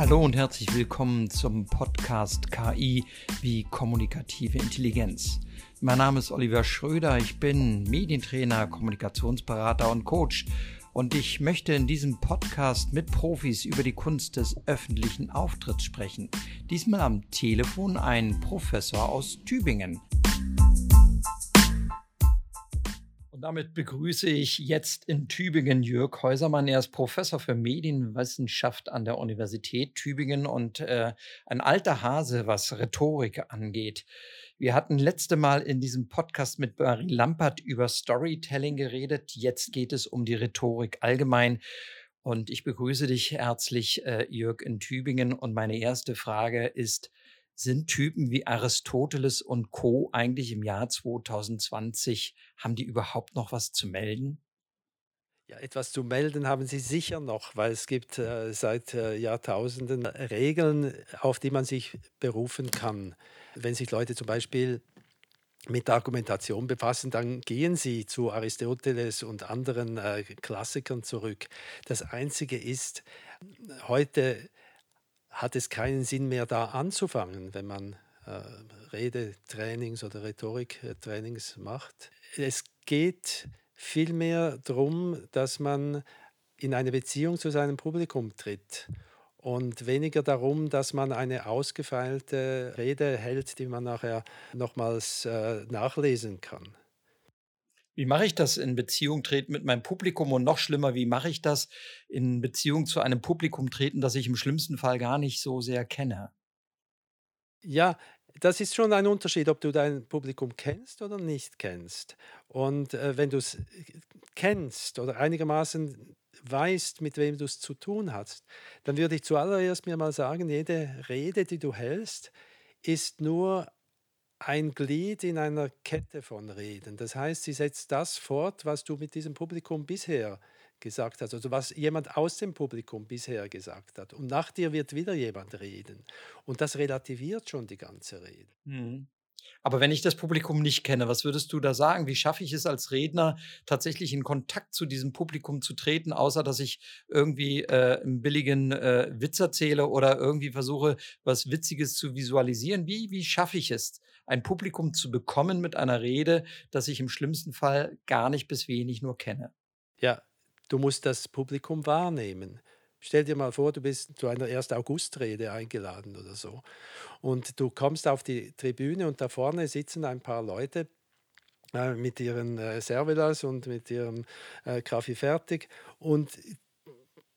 Hallo und herzlich willkommen zum Podcast KI wie kommunikative Intelligenz. Mein Name ist Oliver Schröder, ich bin Medientrainer, Kommunikationsberater und Coach und ich möchte in diesem Podcast mit Profis über die Kunst des öffentlichen Auftritts sprechen. Diesmal am Telefon ein Professor aus Tübingen. Und damit begrüße ich jetzt in Tübingen Jörg Häusermann. Er ist Professor für Medienwissenschaft an der Universität Tübingen und äh, ein alter Hase, was Rhetorik angeht. Wir hatten letzte Mal in diesem Podcast mit Marie Lampert über Storytelling geredet. Jetzt geht es um die Rhetorik allgemein. Und ich begrüße dich herzlich, äh, Jörg, in Tübingen. Und meine erste Frage ist, sind Typen wie Aristoteles und Co. eigentlich im Jahr 2020, haben die überhaupt noch was zu melden? Ja, etwas zu melden haben sie sicher noch, weil es gibt äh, seit äh, Jahrtausenden Regeln, auf die man sich berufen kann. Wenn sich Leute zum Beispiel mit Argumentation befassen, dann gehen sie zu Aristoteles und anderen äh, Klassikern zurück. Das Einzige ist, heute hat es keinen Sinn mehr, da anzufangen, wenn man äh, Redetrainings oder Rhetoriktrainings macht. Es geht vielmehr darum, dass man in eine Beziehung zu seinem Publikum tritt und weniger darum, dass man eine ausgefeilte Rede hält, die man nachher nochmals äh, nachlesen kann. Wie mache ich das in Beziehung treten mit meinem Publikum und noch schlimmer, wie mache ich das in Beziehung zu einem Publikum treten, das ich im schlimmsten Fall gar nicht so sehr kenne? Ja, das ist schon ein Unterschied, ob du dein Publikum kennst oder nicht kennst. Und äh, wenn du es kennst oder einigermaßen weißt, mit wem du es zu tun hast, dann würde ich zuallererst mir mal sagen, jede Rede, die du hältst, ist nur ein Glied in einer Kette von Reden. Das heißt, sie setzt das fort, was du mit diesem Publikum bisher gesagt hast, also was jemand aus dem Publikum bisher gesagt hat. Und nach dir wird wieder jemand reden. Und das relativiert schon die ganze Rede. Mhm. Aber wenn ich das Publikum nicht kenne, was würdest du da sagen? Wie schaffe ich es als Redner tatsächlich in Kontakt zu diesem Publikum zu treten, außer dass ich irgendwie äh, einen billigen äh, Witz erzähle oder irgendwie versuche, was Witziges zu visualisieren? Wie, wie schaffe ich es, ein Publikum zu bekommen mit einer Rede, das ich im schlimmsten Fall gar nicht bis wenig nur kenne? Ja, du musst das Publikum wahrnehmen. Stell dir mal vor, du bist zu einer 1. August-Rede eingeladen oder so. Und du kommst auf die Tribüne und da vorne sitzen ein paar Leute äh, mit ihren äh, Servelas und mit ihrem äh, Kaffee fertig. Und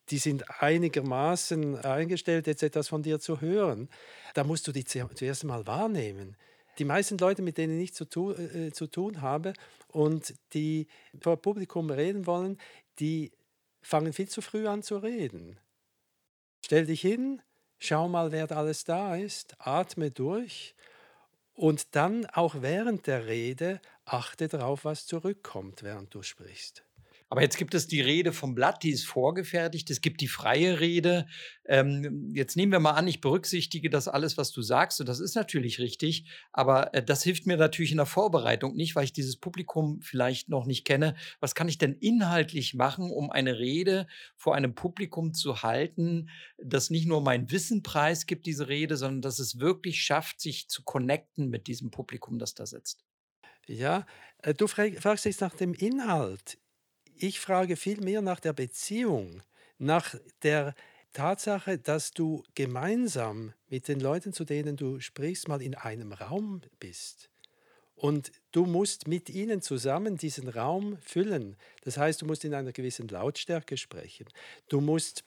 die sind einigermaßen eingestellt, jetzt etwas von dir zu hören. Da musst du die zuerst mal wahrnehmen. Die meisten Leute, mit denen ich zu, tu, äh, zu tun habe und die vor Publikum reden wollen, die fangen viel zu früh an zu reden. Stell dich hin, schau mal, wer alles da ist, atme durch und dann auch während der Rede achte darauf, was zurückkommt, während du sprichst. Aber jetzt gibt es die Rede vom Blatt, die ist vorgefertigt. Es gibt die freie Rede. Ähm, jetzt nehmen wir mal an, ich berücksichtige das alles, was du sagst. Und das ist natürlich richtig. Aber äh, das hilft mir natürlich in der Vorbereitung nicht, weil ich dieses Publikum vielleicht noch nicht kenne. Was kann ich denn inhaltlich machen, um eine Rede vor einem Publikum zu halten, das nicht nur mein Wissen preisgibt, diese Rede, sondern dass es wirklich schafft, sich zu connecten mit diesem Publikum, das da sitzt? Ja, äh, du fragst jetzt nach dem Inhalt ich frage vielmehr nach der Beziehung, nach der Tatsache, dass du gemeinsam mit den Leuten, zu denen du sprichst, mal in einem Raum bist. Und du musst mit ihnen zusammen diesen Raum füllen. Das heißt, du musst in einer gewissen Lautstärke sprechen. Du musst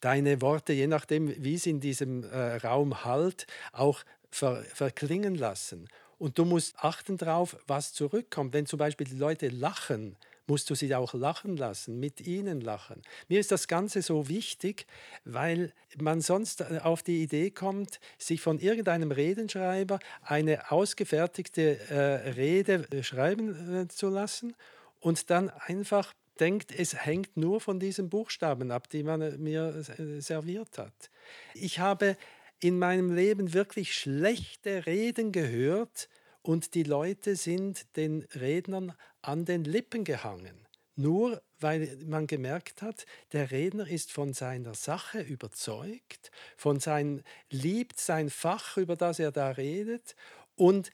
deine Worte, je nachdem, wie es in diesem äh, Raum halt, auch ver verklingen lassen. Und du musst achten darauf, was zurückkommt. Wenn zum Beispiel die Leute lachen, musst du sie auch lachen lassen, mit ihnen lachen. Mir ist das Ganze so wichtig, weil man sonst äh, auf die Idee kommt, sich von irgendeinem Redenschreiber eine ausgefertigte äh, Rede äh, schreiben äh, zu lassen und dann einfach denkt, es hängt nur von diesen Buchstaben ab, die man äh, mir serviert hat. Ich habe in meinem Leben wirklich schlechte Reden gehört und die Leute sind den Rednern an den Lippen gehangen. nur weil man gemerkt hat, der Redner ist von seiner Sache überzeugt, von sein liebt sein Fach, über das er da redet und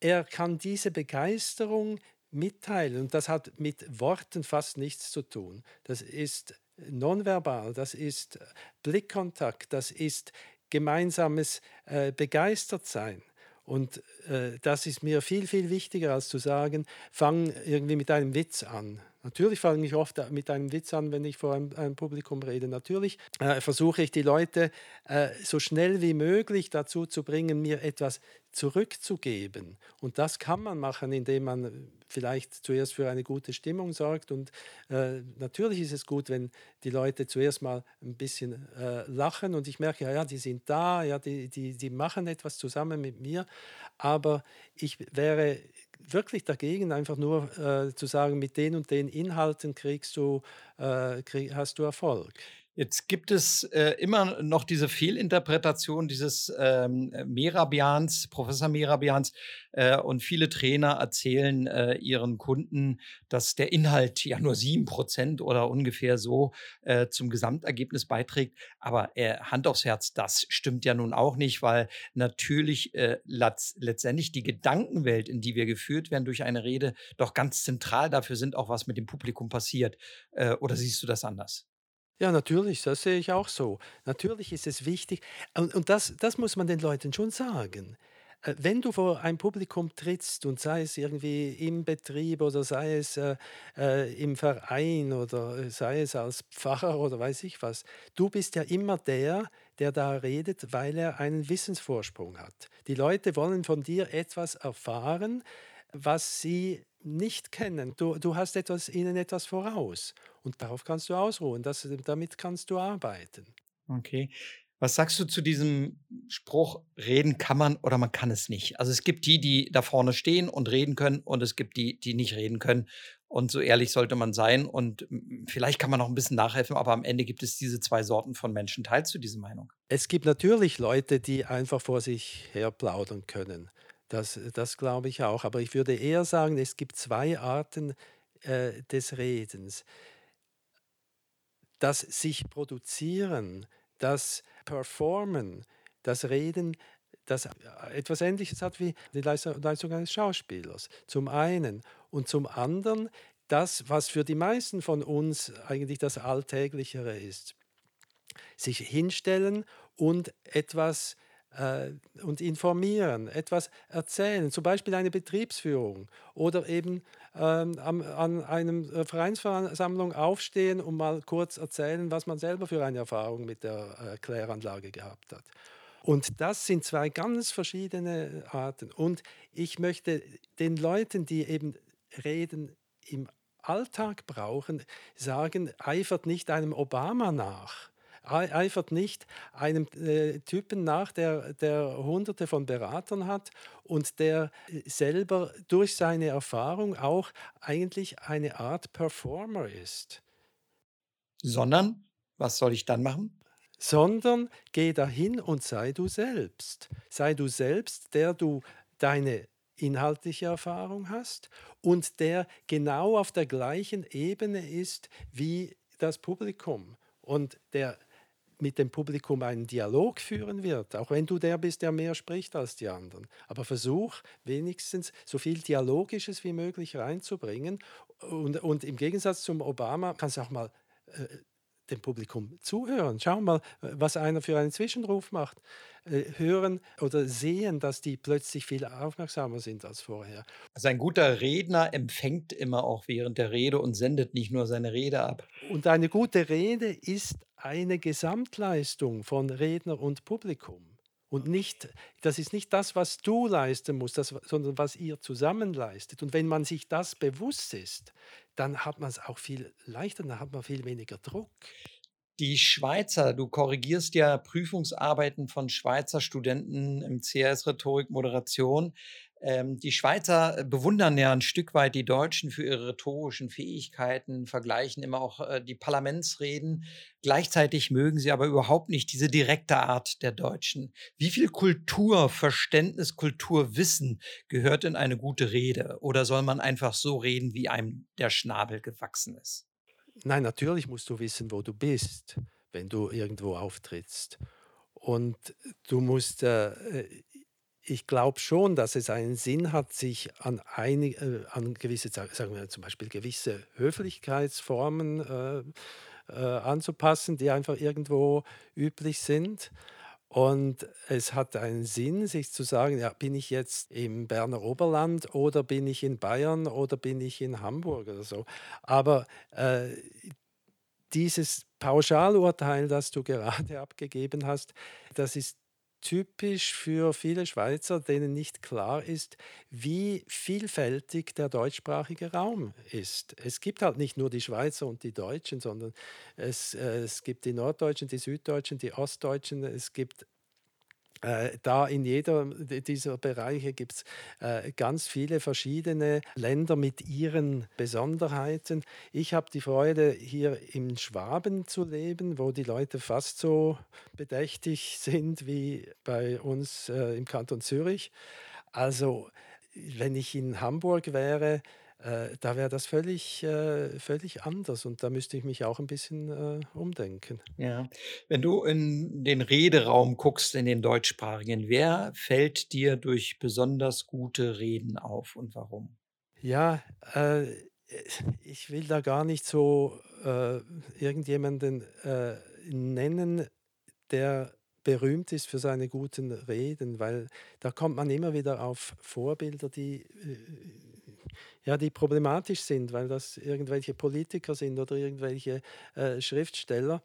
er kann diese Begeisterung mitteilen und das hat mit Worten fast nichts zu tun. Das ist nonverbal, das ist Blickkontakt, das ist gemeinsames äh, Begeistertsein. Und äh, das ist mir viel, viel wichtiger, als zu sagen, fang irgendwie mit einem Witz an. Natürlich fange ich oft mit einem Witz an, wenn ich vor einem, einem Publikum rede. Natürlich äh, versuche ich die Leute äh, so schnell wie möglich dazu zu bringen, mir etwas zurückzugeben. Und das kann man machen, indem man vielleicht zuerst für eine gute Stimmung sorgt. Und äh, natürlich ist es gut, wenn die Leute zuerst mal ein bisschen äh, lachen und ich merke, ja, ja, die sind da, ja, die, die, die machen etwas zusammen mit mir. Aber ich wäre wirklich dagegen, einfach nur äh, zu sagen, mit den und den Inhalten kriegst du, äh, krieg, hast du Erfolg. Jetzt gibt es äh, immer noch diese Fehlinterpretation dieses ähm, Merabians, Professor Merabians, äh, und viele Trainer erzählen äh, ihren Kunden, dass der Inhalt ja nur sieben Prozent oder ungefähr so äh, zum Gesamtergebnis beiträgt. Aber äh, Hand aufs Herz, das stimmt ja nun auch nicht, weil natürlich äh, letztendlich die Gedankenwelt, in die wir geführt werden durch eine Rede, doch ganz zentral dafür sind, auch was mit dem Publikum passiert. Äh, oder siehst du das anders? Ja, natürlich, das sehe ich auch so. Natürlich ist es wichtig, und, und das, das muss man den Leuten schon sagen. Äh, wenn du vor ein Publikum trittst und sei es irgendwie im Betrieb oder sei es äh, äh, im Verein oder sei es als Pfarrer oder weiß ich was, du bist ja immer der, der da redet, weil er einen Wissensvorsprung hat. Die Leute wollen von dir etwas erfahren, was sie nicht kennen. Du, du hast etwas, ihnen etwas voraus und darauf kannst du ausruhen. Das, damit kannst du arbeiten. Okay. Was sagst du zu diesem Spruch, reden kann man oder man kann es nicht? Also es gibt die, die da vorne stehen und reden können und es gibt die, die nicht reden können. Und so ehrlich sollte man sein. Und vielleicht kann man noch ein bisschen nachhelfen, aber am Ende gibt es diese zwei Sorten von Menschen. Teilst du diese Meinung? Es gibt natürlich Leute, die einfach vor sich her plaudern können. Das, das glaube ich auch. Aber ich würde eher sagen, es gibt zwei Arten äh, des Redens. Das sich produzieren, das Performen, das Reden, das etwas Ähnliches hat wie die Leistung eines Schauspielers. Zum einen. Und zum anderen das, was für die meisten von uns eigentlich das Alltäglichere ist. Sich hinstellen und etwas äh, und informieren, etwas erzählen, zum Beispiel eine Betriebsführung oder eben ähm, an, an einer äh, Vereinsversammlung aufstehen und mal kurz erzählen, was man selber für eine Erfahrung mit der äh, Kläranlage gehabt hat. Und das sind zwei ganz verschiedene Arten. Und ich möchte den Leuten, die eben reden im Alltag brauchen, sagen, eifert nicht einem Obama nach eifert nicht einem äh, Typen nach, der, der hunderte von Beratern hat und der äh, selber durch seine Erfahrung auch eigentlich eine Art Performer ist. Sondern, was soll ich dann machen? Sondern geh dahin und sei du selbst. Sei du selbst, der du deine inhaltliche Erfahrung hast und der genau auf der gleichen Ebene ist wie das Publikum und der mit dem Publikum einen Dialog führen wird, auch wenn du der bist, der mehr spricht als die anderen. Aber versuch wenigstens so viel Dialogisches wie möglich reinzubringen. Und, und im Gegensatz zum Obama kannst du auch mal äh, dem Publikum zuhören. Schau mal, was einer für einen Zwischenruf macht. Äh, hören oder sehen, dass die plötzlich viel aufmerksamer sind als vorher. Also ein guter Redner empfängt immer auch während der Rede und sendet nicht nur seine Rede ab. Und eine gute Rede ist eine Gesamtleistung von Redner und Publikum. Und nicht, das ist nicht das, was du leisten musst, das, sondern was ihr zusammen leistet. Und wenn man sich das bewusst ist, dann hat man es auch viel leichter, dann hat man viel weniger Druck. Die Schweizer, du korrigierst ja Prüfungsarbeiten von Schweizer Studenten im CS Rhetorik Moderation. Ähm, die Schweizer äh, bewundern ja ein Stück weit die Deutschen für ihre rhetorischen Fähigkeiten, vergleichen immer auch äh, die Parlamentsreden. Gleichzeitig mögen sie aber überhaupt nicht diese direkte Art der Deutschen. Wie viel Kultur, Verständnis, Kulturwissen gehört in eine gute Rede? Oder soll man einfach so reden, wie einem der Schnabel gewachsen ist? Nein, natürlich musst du wissen, wo du bist, wenn du irgendwo auftrittst. Und du musst äh, ich glaube schon, dass es einen Sinn hat, sich an, einig, äh, an gewisse, sagen wir zum Beispiel gewisse Höflichkeitsformen äh, äh, anzupassen, die einfach irgendwo üblich sind. Und es hat einen Sinn, sich zu sagen, ja, bin ich jetzt im Berner Oberland oder bin ich in Bayern oder bin ich in Hamburg oder so. Aber äh, dieses Pauschalurteil, das du gerade abgegeben hast, das ist typisch für viele Schweizer, denen nicht klar ist, wie vielfältig der deutschsprachige Raum ist. Es gibt halt nicht nur die Schweizer und die Deutschen, sondern es, äh, es gibt die Norddeutschen, die Süddeutschen, die Ostdeutschen, es gibt da in jeder dieser Bereiche gibt es äh, ganz viele verschiedene Länder mit ihren Besonderheiten. Ich habe die Freude, hier in Schwaben zu leben, wo die Leute fast so bedächtig sind wie bei uns äh, im Kanton Zürich. Also wenn ich in Hamburg wäre, äh, da wäre das völlig, äh, völlig anders und da müsste ich mich auch ein bisschen äh, umdenken. Ja, wenn du in den Rederaum guckst, in den deutschsprachigen, wer fällt dir durch besonders gute Reden auf und warum? Ja, äh, ich will da gar nicht so äh, irgendjemanden äh, nennen, der berühmt ist für seine guten Reden, weil da kommt man immer wieder auf Vorbilder, die ja, die problematisch sind, weil das irgendwelche Politiker sind oder irgendwelche äh, Schriftsteller,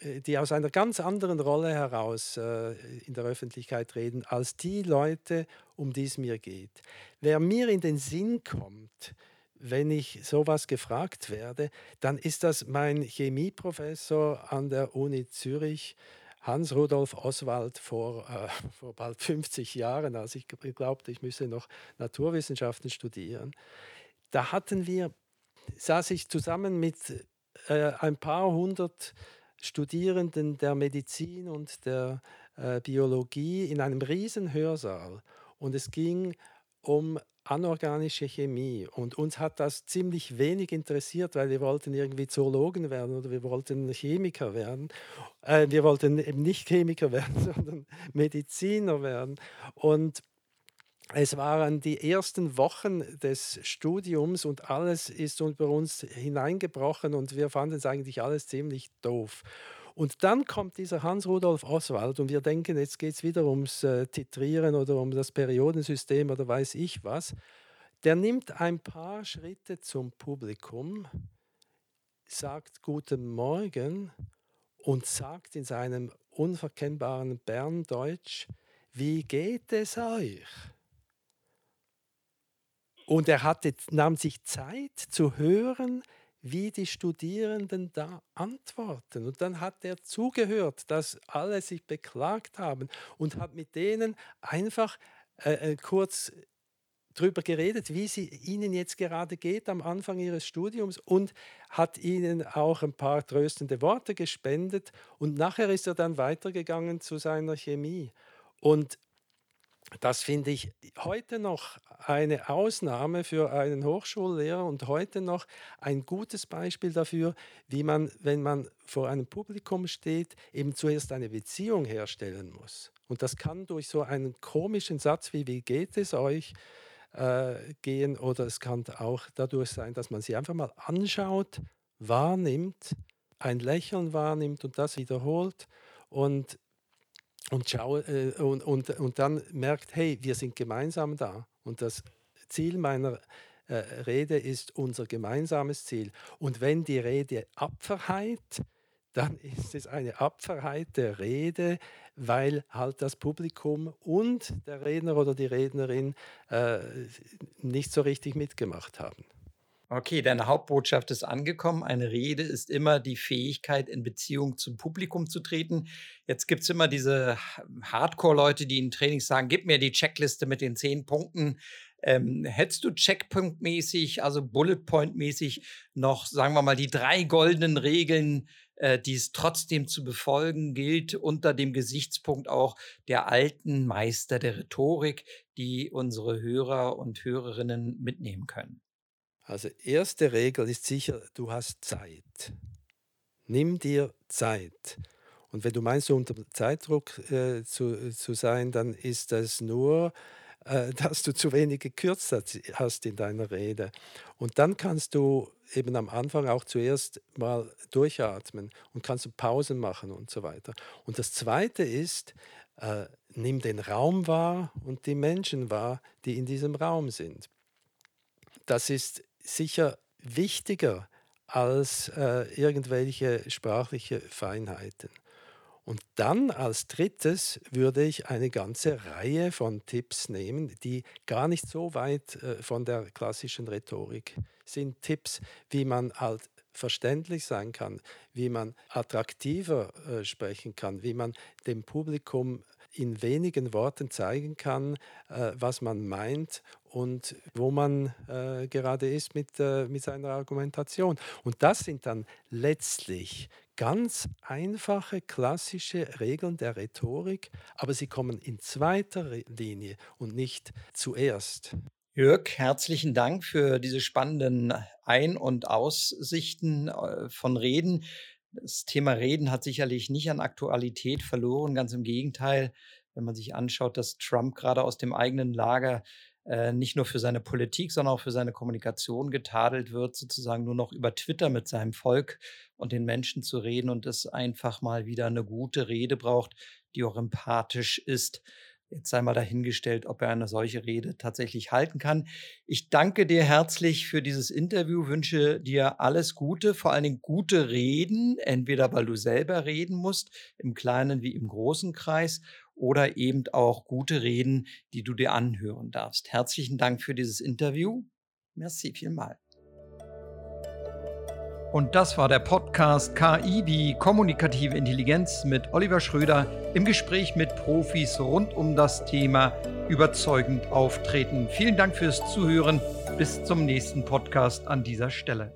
äh, die aus einer ganz anderen Rolle heraus äh, in der Öffentlichkeit reden, als die Leute, um die es mir geht. Wer mir in den Sinn kommt, wenn ich sowas gefragt werde, dann ist das mein Chemieprofessor an der Uni Zürich, Hans-Rudolf Oswald vor, äh, vor bald 50 Jahren, als ich glaubte, ich müsse noch Naturwissenschaften studieren. Da hatten wir, saß ich zusammen mit äh, ein paar hundert Studierenden der Medizin und der äh, Biologie in einem riesen Hörsaal und es ging um anorganische Chemie. Und uns hat das ziemlich wenig interessiert, weil wir wollten irgendwie Zoologen werden oder wir wollten Chemiker werden. Äh, wir wollten eben nicht Chemiker werden, sondern Mediziner werden. Und es waren die ersten Wochen des Studiums und alles ist über uns hineingebrochen und wir fanden es eigentlich alles ziemlich doof. Und dann kommt dieser Hans-Rudolf Oswald und wir denken, jetzt geht es wieder ums äh, Titrieren oder um das Periodensystem oder weiß ich was. Der nimmt ein paar Schritte zum Publikum, sagt Guten Morgen und sagt in seinem unverkennbaren Berndeutsch, wie geht es euch? Und er hatte, nahm sich Zeit zu hören, wie die Studierenden da antworten. Und dann hat er zugehört, dass alle sich beklagt haben und hat mit denen einfach äh, äh kurz darüber geredet, wie es ihnen jetzt gerade geht am Anfang ihres Studiums und hat ihnen auch ein paar tröstende Worte gespendet und nachher ist er dann weitergegangen zu seiner Chemie. Und das finde ich heute noch eine Ausnahme für einen Hochschullehrer und heute noch ein gutes Beispiel dafür, wie man, wenn man vor einem Publikum steht, eben zuerst eine Beziehung herstellen muss. Und das kann durch so einen komischen Satz wie wie geht es euch äh, gehen oder es kann auch dadurch sein, dass man sie einfach mal anschaut, wahrnimmt, ein Lächeln wahrnimmt und das wiederholt und und, schau, äh, und, und, und dann merkt, hey, wir sind gemeinsam da. Und das Ziel meiner äh, Rede ist unser gemeinsames Ziel. Und wenn die Rede Apferheit, dann ist es eine Apferheit der Rede, weil halt das Publikum und der Redner oder die Rednerin äh, nicht so richtig mitgemacht haben. Okay, deine Hauptbotschaft ist angekommen. Eine Rede ist immer die Fähigkeit, in Beziehung zum Publikum zu treten. Jetzt gibt es immer diese Hardcore-Leute, die in Trainings sagen, gib mir die Checkliste mit den zehn Punkten. Ähm, hättest du Checkpoint-mäßig, also Bullet Point-mäßig noch, sagen wir mal, die drei goldenen Regeln, äh, die es trotzdem zu befolgen gilt, unter dem Gesichtspunkt auch der alten Meister der Rhetorik, die unsere Hörer und Hörerinnen mitnehmen können? Also erste Regel ist sicher, du hast Zeit. Nimm dir Zeit. Und wenn du meinst, unter Zeitdruck äh, zu, zu sein, dann ist das nur, äh, dass du zu wenig gekürzt hast in deiner Rede. Und dann kannst du eben am Anfang auch zuerst mal durchatmen und kannst Pausen machen und so weiter. Und das Zweite ist, äh, nimm den Raum wahr und die Menschen wahr, die in diesem Raum sind. Das ist sicher wichtiger als äh, irgendwelche sprachliche Feinheiten. Und dann als drittes würde ich eine ganze Reihe von Tipps nehmen, die gar nicht so weit äh, von der klassischen Rhetorik sind. Tipps, wie man halt verständlich sein kann, wie man attraktiver äh, sprechen kann, wie man dem Publikum in wenigen Worten zeigen kann, äh, was man meint und wo man äh, gerade ist mit, äh, mit seiner Argumentation. Und das sind dann letztlich ganz einfache, klassische Regeln der Rhetorik, aber sie kommen in zweiter Linie und nicht zuerst. Jörg, herzlichen Dank für diese spannenden Ein- und Aussichten äh, von Reden. Das Thema Reden hat sicherlich nicht an Aktualität verloren, ganz im Gegenteil. Wenn man sich anschaut, dass Trump gerade aus dem eigenen Lager äh, nicht nur für seine Politik, sondern auch für seine Kommunikation getadelt wird, sozusagen nur noch über Twitter mit seinem Volk und den Menschen zu reden und es einfach mal wieder eine gute Rede braucht, die auch empathisch ist. Jetzt sei mal dahingestellt, ob er eine solche Rede tatsächlich halten kann. Ich danke dir herzlich für dieses Interview, wünsche dir alles Gute, vor allen Dingen gute Reden, entweder weil du selber reden musst, im kleinen wie im großen Kreis, oder eben auch gute Reden, die du dir anhören darfst. Herzlichen Dank für dieses Interview. Merci vielmal. Und das war der Podcast KI, die kommunikative Intelligenz mit Oliver Schröder im Gespräch mit Profis rund um das Thema überzeugend auftreten. Vielen Dank fürs Zuhören. Bis zum nächsten Podcast an dieser Stelle.